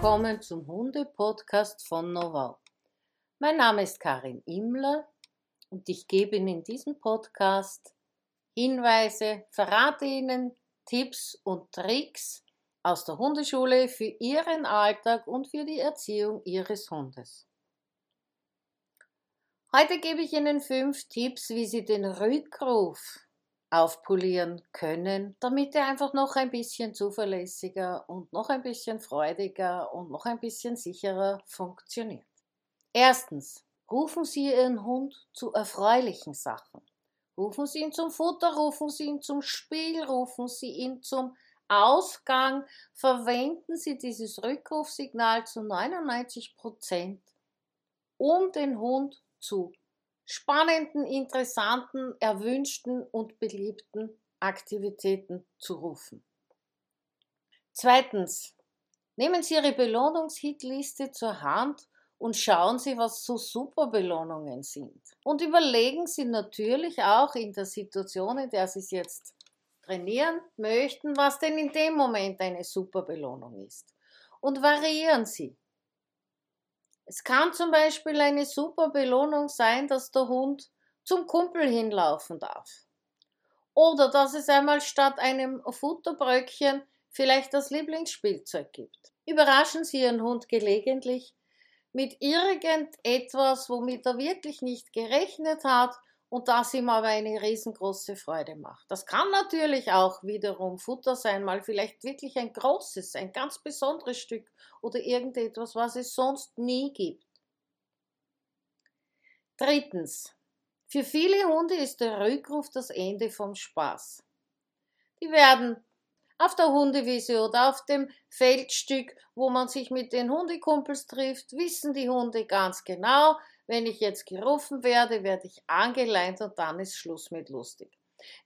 willkommen zum Hunde-Podcast von Novau. Mein Name ist Karin Immler und ich gebe Ihnen in diesem Podcast Hinweise, verrate Ihnen Tipps und Tricks aus der Hundeschule für Ihren Alltag und für die Erziehung Ihres Hundes. Heute gebe ich Ihnen fünf Tipps, wie Sie den Rückruf aufpolieren können, damit er einfach noch ein bisschen zuverlässiger und noch ein bisschen freudiger und noch ein bisschen sicherer funktioniert. Erstens, rufen Sie Ihren Hund zu erfreulichen Sachen. Rufen Sie ihn zum Futter, rufen Sie ihn zum Spiel, rufen Sie ihn zum Ausgang. Verwenden Sie dieses Rückrufsignal zu 99 Prozent, um den Hund zu spannenden, interessanten, erwünschten und beliebten Aktivitäten zu rufen. Zweitens, nehmen Sie Ihre Belohnungshitliste zur Hand und schauen Sie, was so super Belohnungen sind. Und überlegen Sie natürlich auch in der Situation, in der Sie es jetzt trainieren möchten, was denn in dem Moment eine super Belohnung ist. Und variieren Sie. Es kann zum Beispiel eine super Belohnung sein, dass der Hund zum Kumpel hinlaufen darf. Oder dass es einmal statt einem Futterbröckchen vielleicht das Lieblingsspielzeug gibt. Überraschen Sie Ihren Hund gelegentlich mit irgendetwas, womit er wirklich nicht gerechnet hat und das ihm aber eine riesengroße Freude macht. Das kann natürlich auch wiederum Futter sein, mal vielleicht wirklich ein großes, ein ganz besonderes Stück oder irgendetwas, was es sonst nie gibt. Drittens. Für viele Hunde ist der Rückruf das Ende vom Spaß. Die werden auf der Hundewiese oder auf dem Feldstück, wo man sich mit den Hundekumpels trifft, wissen die Hunde ganz genau, wenn ich jetzt gerufen werde, werde ich angeleint und dann ist Schluss mit lustig.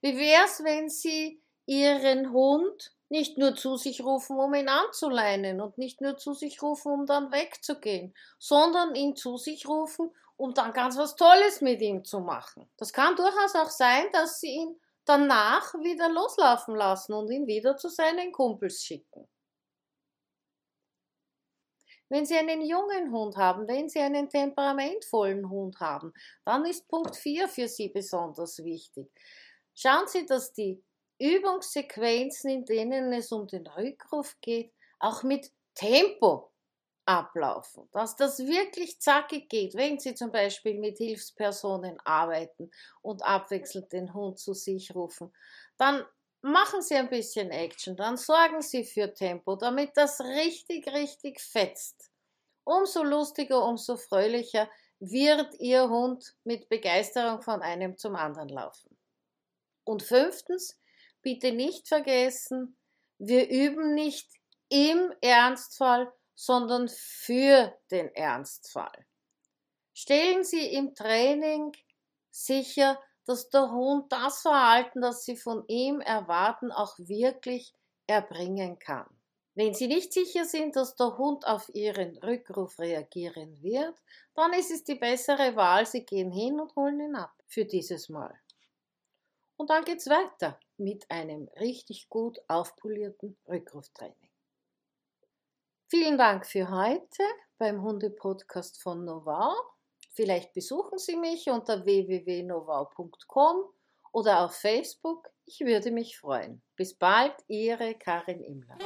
Wie wär's, wenn Sie Ihren Hund nicht nur zu sich rufen, um ihn anzuleinen und nicht nur zu sich rufen, um dann wegzugehen, sondern ihn zu sich rufen, um dann ganz was Tolles mit ihm zu machen. Das kann durchaus auch sein, dass Sie ihn danach wieder loslaufen lassen und ihn wieder zu seinen Kumpels schicken. Wenn Sie einen jungen Hund haben, wenn Sie einen temperamentvollen Hund haben, dann ist Punkt 4 für Sie besonders wichtig. Schauen Sie, dass die Übungssequenzen, in denen es um den Rückruf geht, auch mit Tempo ablaufen, dass das wirklich zackig geht, wenn Sie zum Beispiel mit Hilfspersonen arbeiten und abwechselnd den Hund zu sich rufen, dann machen Sie ein bisschen Action, dann sorgen Sie für Tempo, damit das richtig, richtig fetzt. Umso lustiger, umso fröhlicher wird Ihr Hund mit Begeisterung von einem zum anderen laufen. Und fünftens, bitte nicht vergessen, wir üben nicht im Ernstfall, sondern für den Ernstfall. Stellen Sie im Training sicher, dass der Hund das Verhalten, das Sie von ihm erwarten, auch wirklich erbringen kann. Wenn Sie nicht sicher sind, dass der Hund auf Ihren Rückruf reagieren wird, dann ist es die bessere Wahl, Sie gehen hin und holen ihn ab für dieses Mal. Und dann geht's weiter mit einem richtig gut aufpolierten Rückruftraining. Vielen Dank für heute beim Hunde-Podcast von Novau. Vielleicht besuchen Sie mich unter www.novau.com oder auf Facebook. Ich würde mich freuen. Bis bald, Ihre Karin Imler.